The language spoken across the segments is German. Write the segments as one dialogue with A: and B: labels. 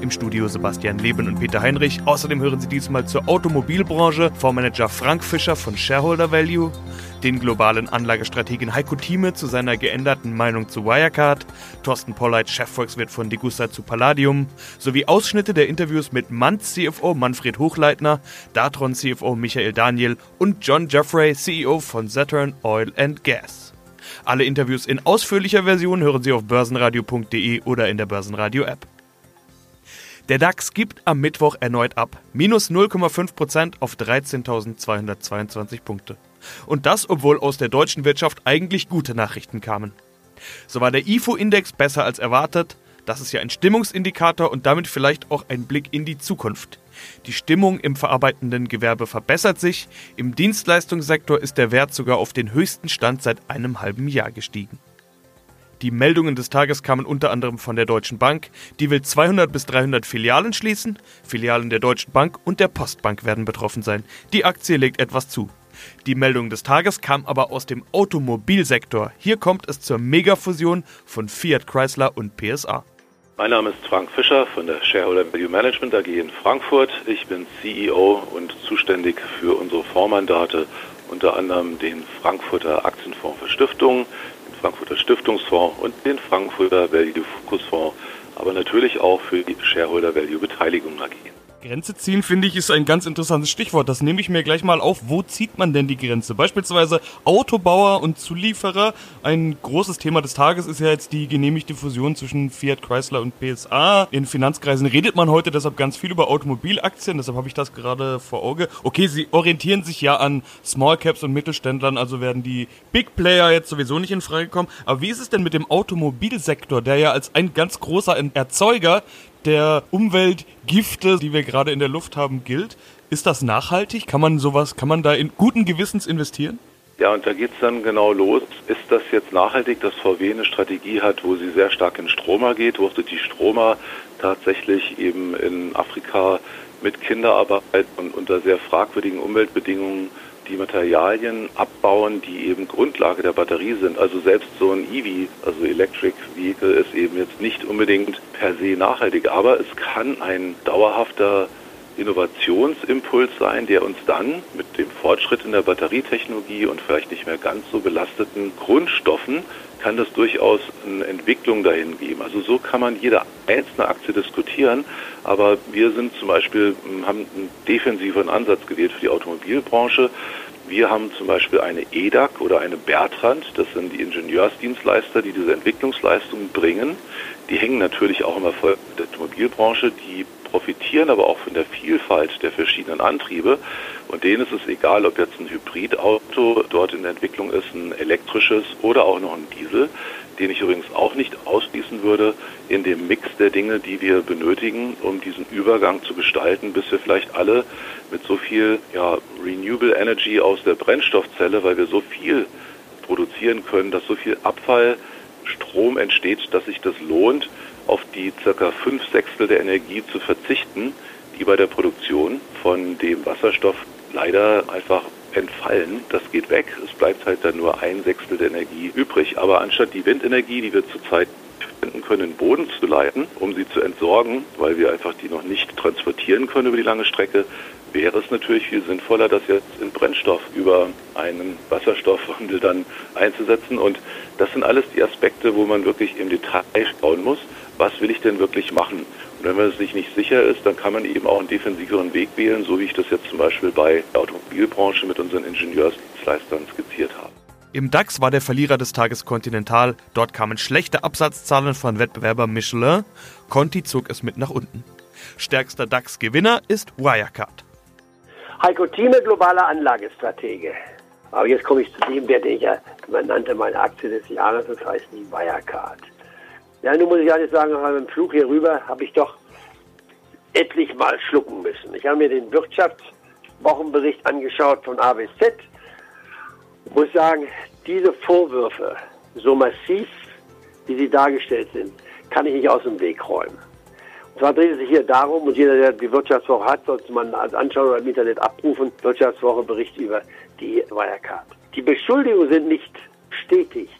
A: Im Studio Sebastian Leben und Peter Heinrich. Außerdem hören Sie diesmal zur Automobilbranche Fondsmanager Frank Fischer von Shareholder Value, den globalen Anlagestrategen Heiko Thieme zu seiner geänderten Meinung zu Wirecard, Thorsten Polleit, Chefvolkswirt von Degussa zu Palladium, sowie Ausschnitte der Interviews mit Manz CFO Manfred Hochleitner, Datron CFO Michael Daniel und John Jeffrey, CEO von Saturn Oil and Gas. Alle Interviews in ausführlicher Version hören Sie auf börsenradio.de oder in der Börsenradio-App. Der DAX gibt am Mittwoch erneut ab. Minus 0,5% auf 13.222 Punkte. Und das, obwohl aus der deutschen Wirtschaft eigentlich gute Nachrichten kamen. So war der IFO-Index besser als erwartet. Das ist ja ein Stimmungsindikator und damit vielleicht auch ein Blick in die Zukunft. Die Stimmung im verarbeitenden Gewerbe verbessert sich. Im Dienstleistungssektor ist der Wert sogar auf den höchsten Stand seit einem halben Jahr gestiegen. Die Meldungen des Tages kamen unter anderem von der Deutschen Bank. Die will 200 bis 300 Filialen schließen. Filialen der Deutschen Bank und der Postbank werden betroffen sein. Die Aktie legt etwas zu. Die Meldung des Tages kam aber aus dem Automobilsektor. Hier kommt es zur Megafusion von Fiat Chrysler und PSA.
B: Mein Name ist Frank Fischer von der Shareholder Value Management AG in Frankfurt. Ich bin CEO und zuständig für unsere Fondsmandate, unter anderem den Frankfurter Aktienfonds für Stiftungen, Frankfurter Stiftungsfonds und den Frankfurter Value Focus Fonds, aber natürlich auch für die Shareholder Value Beteiligung AG.
A: Grenze ziehen, finde ich, ist ein ganz interessantes Stichwort. Das nehme ich mir gleich mal auf. Wo zieht man denn die Grenze? Beispielsweise Autobauer und Zulieferer. Ein großes Thema des Tages ist ja jetzt die genehmigte Fusion zwischen Fiat Chrysler und PSA. In Finanzkreisen redet man heute deshalb ganz viel über Automobilaktien, deshalb habe ich das gerade vor Auge. Okay, sie orientieren sich ja an Small Caps und Mittelständlern, also werden die Big Player jetzt sowieso nicht in Frage kommen. Aber wie ist es denn mit dem Automobilsektor, der ja als ein ganz großer Erzeuger der Umweltgifte, die wir gerade in der Luft haben, gilt. Ist das nachhaltig? Kann man sowas, kann man da in guten Gewissens investieren?
B: Ja, und da geht es dann genau los. Ist das jetzt nachhaltig, dass VW eine Strategie hat, wo sie sehr stark in Stromer geht, wo die Stromer tatsächlich eben in Afrika mit Kinderarbeit und unter sehr fragwürdigen Umweltbedingungen die Materialien abbauen, die eben Grundlage der Batterie sind. Also selbst so ein EV, also Electric Vehicle, ist eben jetzt nicht unbedingt per se nachhaltig, aber es kann ein dauerhafter Innovationsimpuls sein, der uns dann mit dem Fortschritt in der Batterietechnologie und vielleicht nicht mehr ganz so belasteten Grundstoffen kann das durchaus eine Entwicklung dahin geben. Also so kann man jede einzelne Aktie diskutieren, aber wir sind zum Beispiel, haben einen defensiveren Ansatz gewählt für die Automobilbranche. Wir haben zum Beispiel eine EDAC oder eine Bertrand, das sind die Ingenieursdienstleister, die diese Entwicklungsleistungen bringen. Die hängen natürlich auch im Erfolg der Automobilbranche, die profitieren aber auch von der Vielfalt der verschiedenen Antriebe. Und denen ist es egal, ob jetzt ein Hybridauto dort in der Entwicklung ist, ein elektrisches oder auch noch ein Diesel, den ich übrigens auch nicht ausschließen würde in dem Mix der Dinge, die wir benötigen, um diesen Übergang zu gestalten, bis wir vielleicht alle mit so viel ja, Renewable Energy aus der Brennstoffzelle, weil wir so viel produzieren können, dass so viel Abfallstrom entsteht, dass sich das lohnt, auf die circa fünf Sechstel der Energie zu verzichten, die bei der Produktion von dem Wasserstoff leider einfach entfallen. Das geht weg. Es bleibt halt dann nur ein Sechstel der Energie übrig. Aber anstatt die Windenergie, die wir zurzeit finden können, in den Boden zu leiten, um sie zu entsorgen, weil wir einfach die noch nicht transportieren können über die lange Strecke, wäre es natürlich viel sinnvoller, das jetzt in Brennstoff über einen Wasserstoffwandel dann einzusetzen. Und das sind alles die Aspekte, wo man wirklich im Detail schauen muss, was will ich denn wirklich machen. Und wenn man sich nicht sicher ist, dann kann man eben auch einen defensiveren Weg wählen, so wie ich das jetzt zum Beispiel bei der Automobilbranche mit unseren Ingenieursdienstleistern skizziert habe.
A: Im DAX war der Verlierer des Tages Continental. Dort kamen schlechte Absatzzahlen von Wettbewerber Michelin. Conti zog es mit nach unten. Stärkster DAX-Gewinner ist Wirecard.
C: Heiko Thieme, globaler Anlagestratege. Aber jetzt komme ich zu dem, der ich ja, man nannte meine Aktie des Jahres, das heißt die Wirecard. Ja, nun muss ich ehrlich sagen, auf einem Flug hier rüber habe ich doch etlich mal schlucken müssen. Ich habe mir den Wirtschaftswochenbericht angeschaut von A bis Z. Ich muss sagen, diese Vorwürfe, so massiv, wie sie dargestellt sind, kann ich nicht aus dem Weg räumen. Zwar dreht es sich hier darum, und jeder, der die Wirtschaftswoche hat, sollte man anschauen oder im Internet abrufen, Wirtschaftswoche Bericht über die Wirecard. Die Beschuldigungen sind nicht bestätigt.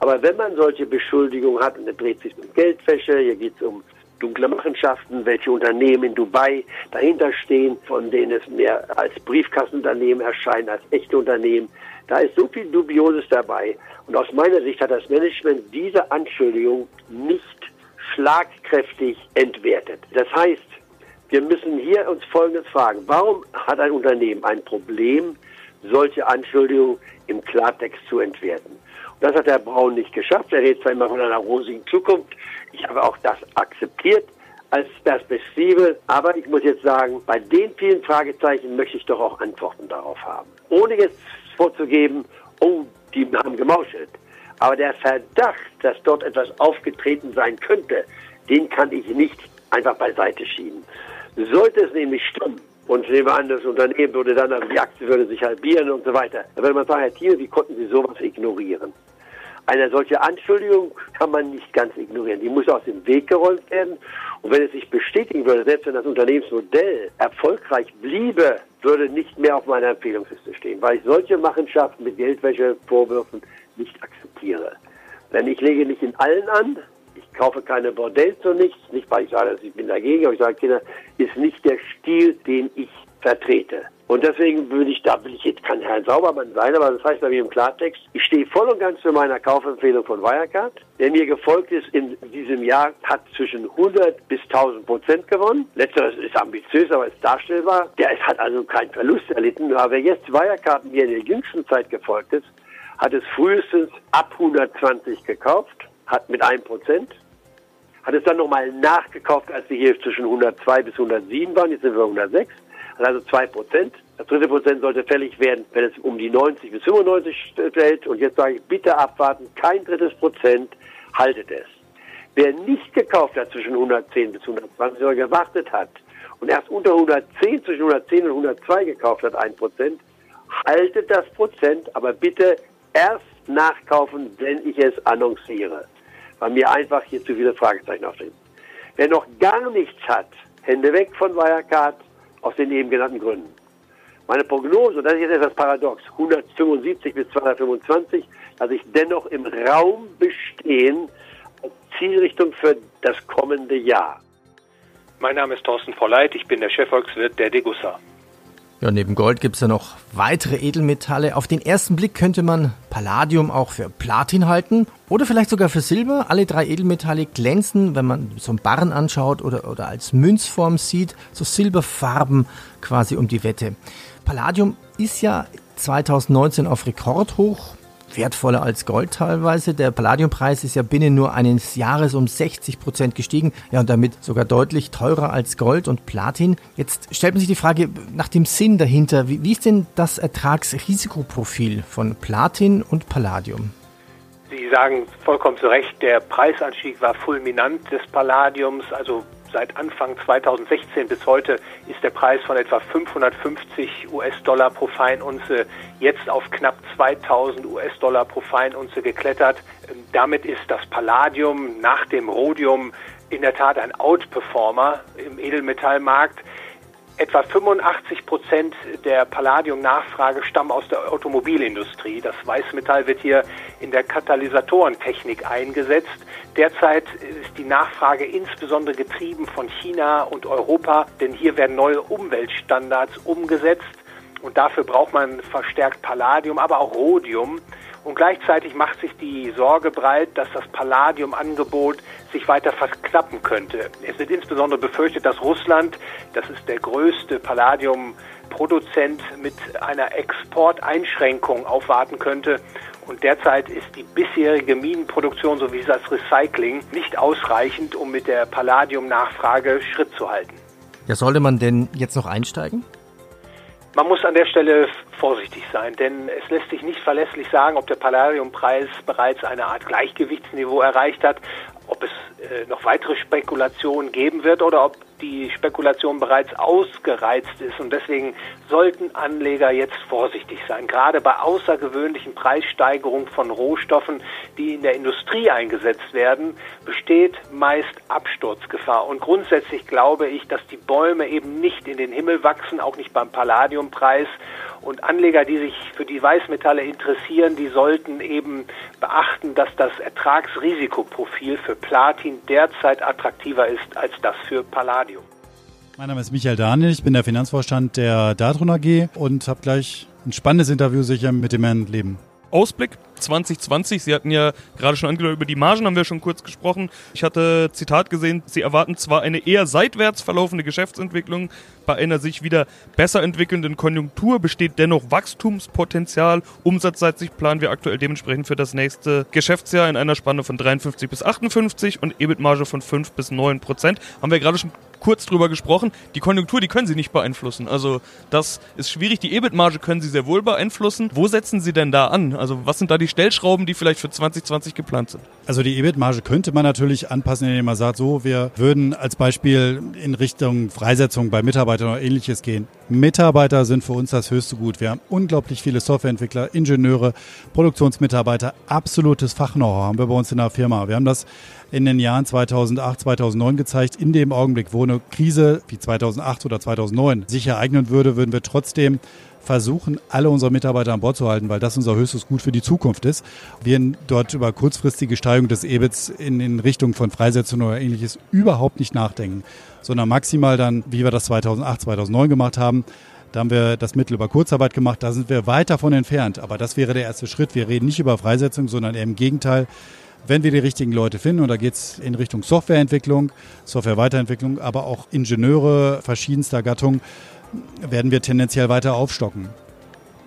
C: Aber wenn man solche Beschuldigungen hat, und dann dreht sich um Geldwäsche, hier geht es um dunkle Machenschaften, welche Unternehmen in Dubai dahinter stehen, von denen es mehr als Briefkassenunternehmen erscheinen, als echte Unternehmen. Da ist so viel Dubioses dabei. Und aus meiner Sicht hat das Management diese Anschuldigung nicht schlagkräftig entwertet. Das heißt, wir müssen hier uns Folgendes fragen. Warum hat ein Unternehmen ein Problem, solche Anschuldigungen im Klartext zu entwerten? Das hat Herr Braun nicht geschafft. Er redet zwar immer von einer rosigen Zukunft. Ich habe auch das akzeptiert als Perspektive. Aber ich muss jetzt sagen, bei den vielen Fragezeichen möchte ich doch auch Antworten darauf haben. Ohne jetzt vorzugeben, oh, die haben gemauschelt. Aber der Verdacht, dass dort etwas aufgetreten sein könnte, den kann ich nicht einfach beiseite schieben. Sollte es nämlich stimmen, und nehmen wir an, das Unternehmen würde dann, also die Aktie würde sich halbieren und so weiter, dann würde man sagen, Herr Thiel, wie konnten Sie sowas ignorieren? Eine solche Anschuldigung kann man nicht ganz ignorieren. Die muss aus dem Weg geräumt werden. Und wenn es sich bestätigen würde, selbst wenn das Unternehmensmodell erfolgreich bliebe, würde nicht mehr auf meiner Empfehlungsliste stehen, weil ich solche Machenschaften mit Geldwäschevorwürfen nicht akzeptiere. Denn ich lege nicht in allen an, ich kaufe keine Bordells und nichts, nicht weil ich sage, ich bin dagegen, aber ich sage, Kinder, ist nicht der Stil, den ich vertrete. Und deswegen würde ich, da will ich jetzt kein Herr Saubermann sein, aber das heißt bei mir im Klartext, ich stehe voll und ganz zu meiner Kaufempfehlung von Wirecard, der mir gefolgt ist in diesem Jahr, hat zwischen 100 bis 1000 Prozent gewonnen. Letzteres ist ambitiös, aber ist darstellbar. Der hat also keinen Verlust erlitten. Aber wer jetzt Wirecard mir in der jüngsten Zeit gefolgt ist, hat es frühestens ab 120 gekauft, hat mit 1 Prozent, hat es dann nochmal nachgekauft, als wir hier zwischen 102 bis 107 waren, jetzt sind wir 106 also 2 Prozent. Das dritte Prozent sollte fällig werden, wenn es um die 90 bis 95 fällt. Und jetzt sage ich, bitte abwarten, kein drittes Prozent, haltet es. Wer nicht gekauft hat zwischen 110 bis 120 oder gewartet hat und erst unter 110, zwischen 110 und 102 gekauft hat, 1 Prozent, haltet das Prozent, aber bitte erst nachkaufen, wenn ich es annonciere. Weil mir einfach hier zu viele Fragezeichen aufstehen. Wer noch gar nichts hat, Hände weg von Wirecard, aus den eben genannten Gründen. Meine Prognose, das ist jetzt etwas paradox, 175 bis 225, lasse ich dennoch im Raum bestehen als Zielrichtung für das kommende Jahr.
D: Mein Name ist Thorsten Volleit, ich bin der Chefvolkswirt der Degussa.
E: Ja, neben Gold gibt es ja noch weitere Edelmetalle. Auf den ersten Blick könnte man Palladium auch für Platin halten oder vielleicht sogar für Silber. Alle drei Edelmetalle glänzen, wenn man so einen Barren anschaut oder, oder als Münzform sieht, so Silberfarben quasi um die Wette. Palladium ist ja 2019 auf Rekordhoch wertvoller als Gold teilweise. Der Palladiumpreis ist ja binnen nur eines Jahres um 60 Prozent gestiegen, ja und damit sogar deutlich teurer als Gold und Platin. Jetzt stellt man sich die Frage nach dem Sinn dahinter. Wie, wie ist denn das Ertragsrisikoprofil von Platin und Palladium?
D: Sie sagen vollkommen zu Recht, der Preisanstieg war fulminant des Palladiums, also Seit Anfang 2016 bis heute ist der Preis von etwa 550 US-Dollar pro Feinunze jetzt auf knapp 2000 US-Dollar pro Feinunze geklettert. Ähm, damit ist das Palladium nach dem Rhodium in der Tat ein Outperformer im Edelmetallmarkt. Etwa 85 Prozent der Palladium-Nachfrage stammen aus der Automobilindustrie. Das Weißmetall wird hier in der Katalysatorentechnik eingesetzt. Derzeit ist die Nachfrage insbesondere getrieben von China und Europa, denn hier werden neue Umweltstandards umgesetzt und dafür braucht man verstärkt Palladium, aber auch Rhodium. Und gleichzeitig macht sich die Sorge breit, dass das Palladiumangebot sich weiter verknappen könnte. Es wird insbesondere befürchtet, dass Russland, das ist der größte Palladiumproduzent, mit einer Exporteinschränkung aufwarten könnte. Und derzeit ist die bisherige Minenproduktion sowie das Recycling nicht ausreichend, um mit der Palladiumnachfrage Schritt zu halten.
E: Ja, sollte man denn jetzt noch einsteigen?
D: Man muss an der Stelle vorsichtig sein, denn es lässt sich nicht verlässlich sagen, ob der Palladiumpreis bereits eine Art Gleichgewichtsniveau erreicht hat. ob es äh, noch weitere Spekulationen geben wird oder ob die Spekulation bereits ausgereizt ist. Und deswegen sollten Anleger jetzt vorsichtig sein. Gerade bei außergewöhnlichen Preissteigerungen von Rohstoffen, die in der Industrie eingesetzt werden, besteht meist Absturzgefahr. Und grundsätzlich glaube ich, dass die Bäume eben nicht in den Himmel wachsen, auch nicht beim Palladiumpreis. Und Anleger, die sich für die Weißmetalle interessieren, die sollten eben beachten, dass das Ertragsrisikoprofil für Platin derzeit attraktiver ist als das für Palladium.
F: Mein Name ist Michael Daniel, ich bin der Finanzvorstand der Datron AG und habe gleich ein spannendes Interview sicher mit dem Herrn Leben.
A: Ausblick 2020. Sie hatten ja gerade schon angedeutet, über die Margen haben wir schon kurz gesprochen. Ich hatte Zitat gesehen, Sie erwarten zwar eine eher seitwärts verlaufende Geschäftsentwicklung, bei einer sich wieder besser entwickelnden Konjunktur besteht dennoch Wachstumspotenzial. Umsatzseitig planen wir aktuell dementsprechend für das nächste Geschäftsjahr in einer Spanne von 53 bis 58 und EBIT-Marge von 5 bis 9 Prozent. Haben wir gerade schon kurz drüber gesprochen. Die Konjunktur, die können Sie nicht beeinflussen. Also das ist schwierig. Die EBIT-Marge können Sie sehr wohl beeinflussen. Wo setzen Sie denn da an? Also was sind da die Stellschrauben, die vielleicht für 2020 geplant sind?
F: Also die EBIT-Marge könnte man natürlich anpassen, indem man sagt, so, wir würden als Beispiel in Richtung Freisetzung bei Mitarbeitern oder ähnliches gehen. Mitarbeiter sind für uns das höchste Gut. Wir haben unglaublich viele Softwareentwickler, Ingenieure, Produktionsmitarbeiter, absolutes Fachknow-how haben wir bei uns in der Firma. Wir haben das in den Jahren 2008, 2009 gezeigt. In dem Augenblick, wo eine Krise wie 2008 oder 2009 sich ereignen würde, würden wir trotzdem versuchen, alle unsere Mitarbeiter an Bord zu halten, weil das unser höchstes Gut für die Zukunft ist. Wir dort über kurzfristige Steigerung des EBITs in, in Richtung von Freisetzung oder ähnliches überhaupt nicht nachdenken, sondern maximal dann, wie wir das 2008, 2009 gemacht haben, da haben wir das Mittel über Kurzarbeit gemacht, da sind wir weit davon entfernt. Aber das wäre der erste Schritt. Wir reden nicht über Freisetzung, sondern eher im Gegenteil wenn wir die richtigen Leute finden, und da geht es in Richtung Softwareentwicklung, Softwareweiterentwicklung, aber auch Ingenieure verschiedenster Gattung, werden wir tendenziell weiter aufstocken.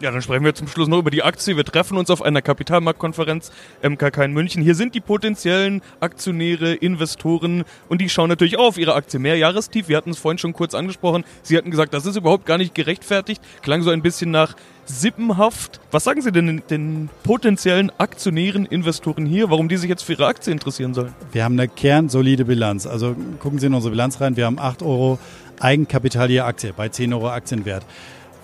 A: Ja, dann sprechen wir zum Schluss noch über die Aktie. Wir treffen uns auf einer Kapitalmarktkonferenz MKK in München. Hier sind die potenziellen Aktionäre, Investoren und die schauen natürlich auch auf ihre Aktie. Mehr Jahrestief, wir hatten es vorhin schon kurz angesprochen. Sie hatten gesagt, das ist überhaupt gar nicht gerechtfertigt. Klang so ein bisschen nach sippenhaft. Was sagen Sie denn den, den potenziellen Aktionären, Investoren hier, warum die sich jetzt für ihre Aktie interessieren sollen?
F: Wir haben eine kernsolide Bilanz. Also gucken Sie in unsere Bilanz rein. Wir haben 8 Euro Eigenkapital je Aktie bei 10 Euro Aktienwert.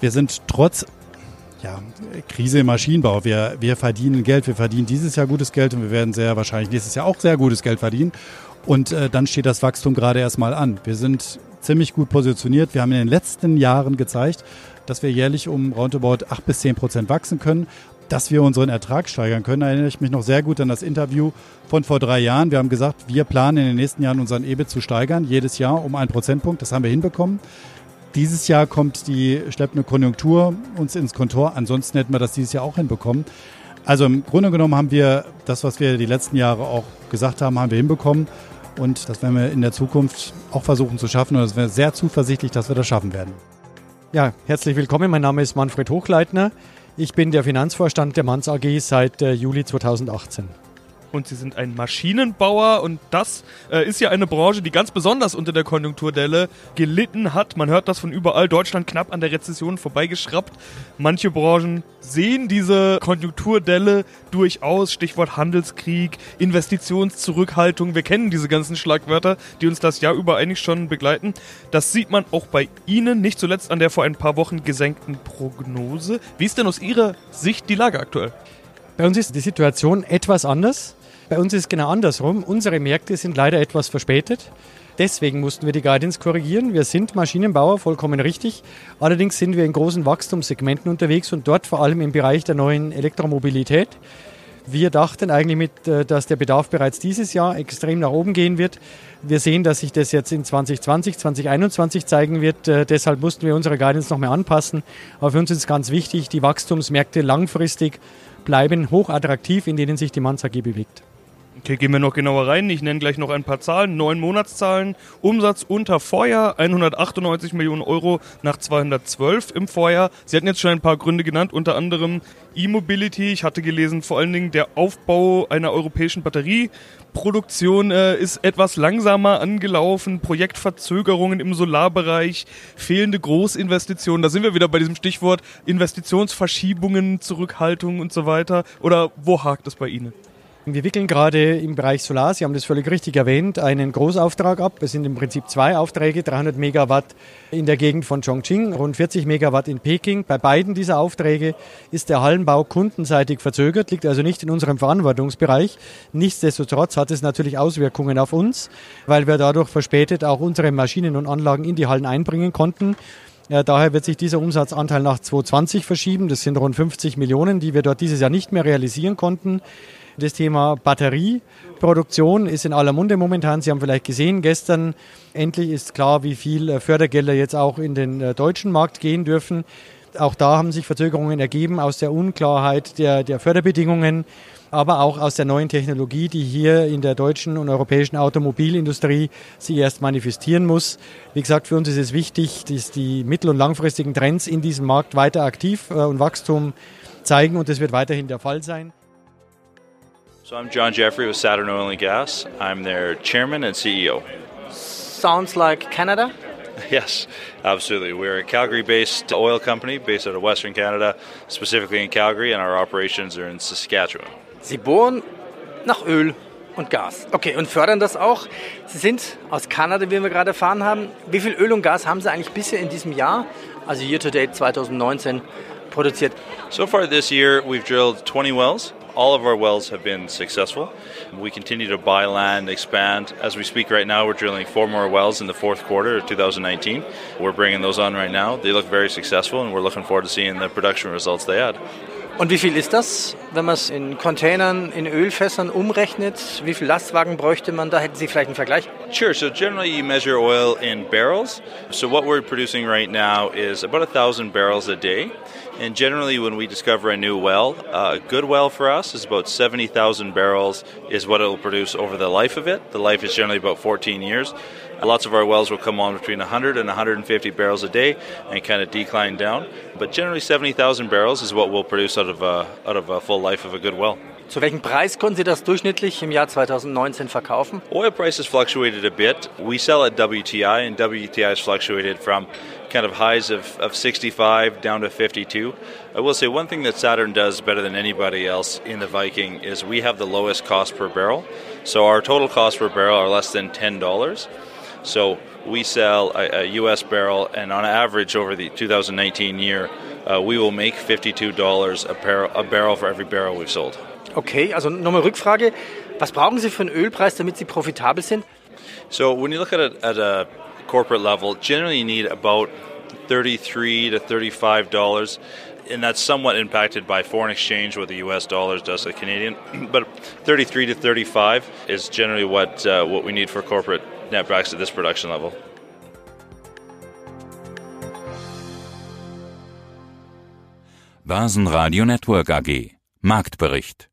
F: Wir sind trotz ja, Krise im Maschinenbau. Wir, wir verdienen Geld, wir verdienen dieses Jahr gutes Geld und wir werden sehr wahrscheinlich nächstes Jahr auch sehr gutes Geld verdienen. Und äh, dann steht das Wachstum gerade erstmal an. Wir sind ziemlich gut positioniert. Wir haben in den letzten Jahren gezeigt, dass wir jährlich um roundabout 8 bis 10 Prozent wachsen können, dass wir unseren Ertrag steigern können. Da erinnere ich mich noch sehr gut an das Interview von vor drei Jahren. Wir haben gesagt, wir planen in den nächsten Jahren unseren EBIT zu steigern, jedes Jahr um einen Prozentpunkt. Das haben wir hinbekommen. Dieses Jahr kommt die schleppende Konjunktur uns ins Kontor. Ansonsten hätten wir das dieses Jahr auch hinbekommen. Also im Grunde genommen haben wir das, was wir die letzten Jahre auch gesagt haben, haben wir hinbekommen. Und das werden wir in der Zukunft auch versuchen zu schaffen. Und es wäre sehr zuversichtlich, dass wir das schaffen werden.
G: Ja, herzlich willkommen. Mein Name ist Manfred Hochleitner. Ich bin der Finanzvorstand der Manns AG seit äh, Juli 2018
A: und sie sind ein Maschinenbauer und das äh, ist ja eine Branche, die ganz besonders unter der Konjunkturdelle gelitten hat. Man hört das von überall. Deutschland knapp an der Rezession vorbeigeschraubt. Manche Branchen sehen diese Konjunkturdelle durchaus. Stichwort Handelskrieg, Investitionszurückhaltung. Wir kennen diese ganzen Schlagwörter, die uns das Jahr über eigentlich schon begleiten. Das sieht man auch bei Ihnen, nicht zuletzt an der vor ein paar Wochen gesenkten Prognose. Wie ist denn aus Ihrer Sicht die Lage aktuell?
G: Bei uns ist die Situation etwas anders. Bei uns ist genau andersrum. Unsere Märkte sind leider etwas verspätet. Deswegen mussten wir die Guidance korrigieren. Wir sind Maschinenbauer, vollkommen richtig. Allerdings sind wir in großen Wachstumssegmenten unterwegs und dort vor allem im Bereich der neuen Elektromobilität. Wir dachten eigentlich mit, äh, dass der Bedarf bereits dieses Jahr extrem nach oben gehen wird. Wir sehen, dass sich das jetzt in 2020, 2021 zeigen wird. Äh, deshalb mussten wir unsere Guidance noch mehr anpassen. Aber für uns ist ganz wichtig, die Wachstumsmärkte langfristig bleiben hochattraktiv, in denen sich die Manz AG bewegt.
A: Okay, gehen wir noch genauer rein. Ich nenne gleich noch ein paar Zahlen. Neun Monatszahlen. Umsatz unter Vorjahr 198 Millionen Euro nach 212 im Vorjahr. Sie hatten jetzt schon ein paar Gründe genannt, unter anderem E-Mobility. Ich hatte gelesen, vor allen Dingen der Aufbau einer europäischen Batterieproduktion äh, ist etwas langsamer angelaufen. Projektverzögerungen im Solarbereich, fehlende Großinvestitionen. Da sind wir wieder bei diesem Stichwort Investitionsverschiebungen, Zurückhaltung und so weiter. Oder wo hakt es bei Ihnen?
G: Wir wickeln gerade im Bereich Solar, Sie haben das völlig richtig erwähnt, einen Großauftrag ab. Es sind im Prinzip zwei Aufträge, 300 Megawatt in der Gegend von Chongqing, rund 40 Megawatt in Peking. Bei beiden dieser Aufträge ist der Hallenbau kundenseitig verzögert, liegt also nicht in unserem Verantwortungsbereich. Nichtsdestotrotz hat es natürlich Auswirkungen auf uns, weil wir dadurch verspätet auch unsere Maschinen und Anlagen in die Hallen einbringen konnten. Ja, daher wird sich dieser Umsatzanteil nach 2020 verschieben. Das sind rund 50 Millionen, die wir dort dieses Jahr nicht mehr realisieren konnten. Das Thema Batterieproduktion ist in aller Munde momentan. Sie haben vielleicht gesehen, gestern endlich ist klar, wie viel äh, Fördergelder jetzt auch in den äh, deutschen Markt gehen dürfen. Auch da haben sich Verzögerungen ergeben aus der Unklarheit der, der Förderbedingungen, aber auch aus der neuen Technologie, die hier in der deutschen und europäischen Automobilindustrie sich erst manifestieren muss. Wie gesagt, für uns ist es wichtig, dass die mittel- und langfristigen Trends in diesem Markt weiter aktiv äh, und Wachstum zeigen und das wird weiterhin der Fall sein.
H: So I'm John Jeffrey with Saturn Oil and Gas. I'm their chairman and CEO.
I: Sounds like Canada?
H: Yes, absolutely. We're a Calgary based oil company based out of Western Canada, specifically in Calgary, and our operations are in Saskatchewan.
I: Sie bohren nach Öl und Gas. Okay, und fördern das auch. Sie sind aus Kanada, wie wir gerade erfahren haben. Wie viel Öl und Gas haben Sie eigentlich bisher in diesem Jahr, also year to date 2019, produziert?
H: So far this year, we've drilled 20 wells. All of our wells have been successful. We continue to buy land, expand. As we speak right now, we're drilling four more wells in the fourth quarter of 2019. We're bringing those on right now. They look very successful, and we're looking forward to seeing the production results they add.
I: Und wie viel ist das, wenn man es in Containern, in Ölfässern umrechnet? Wie viel Lastwagen bräuchte man? Da hätten Sie vielleicht einen Vergleich.
H: Sure. So generally, you measure oil in barrels. So what we're producing right now is about a thousand barrels a day. And generally, when we discover a new well, uh, a good well for us is about 70,000 barrels, is what it will produce over the life of it. The life is generally about 14 years. Lots of our wells will come on between 100 and 150 barrels a day and kind of decline down. But generally, 70,000 barrels is what we'll produce out of, a, out of a full life of a good well.
I: Zu welchem Preis konnten Sie das durchschnittlich im Jahr 2019 verkaufen?
H: Oil prices fluctuated a bit. We sell at WTI, and WTI has fluctuated from kind of highs of, of 65 down to 52. I will say one thing that Saturn does better than anybody else in the Viking is we have the lowest cost per barrel. So our total cost per barrel are less than $10. So we sell a, a US barrel, and on average over the 2019 year, uh, we will make $52 a, par- a barrel for every barrel we've sold.
I: Okay, also nochmal Rückfrage. Was brauchen Sie für einen Ölpreis, damit Sie profitabel sind?
H: So when you look at it at a corporate level, generally you need about 33 to 35 dollars and that's somewhat impacted by foreign exchange what the US dollars does to the Canadian but 33 to 35 is generally what uh, what we need for corporate netbacks at this production level.
J: Börsenradio Network AG Marktbericht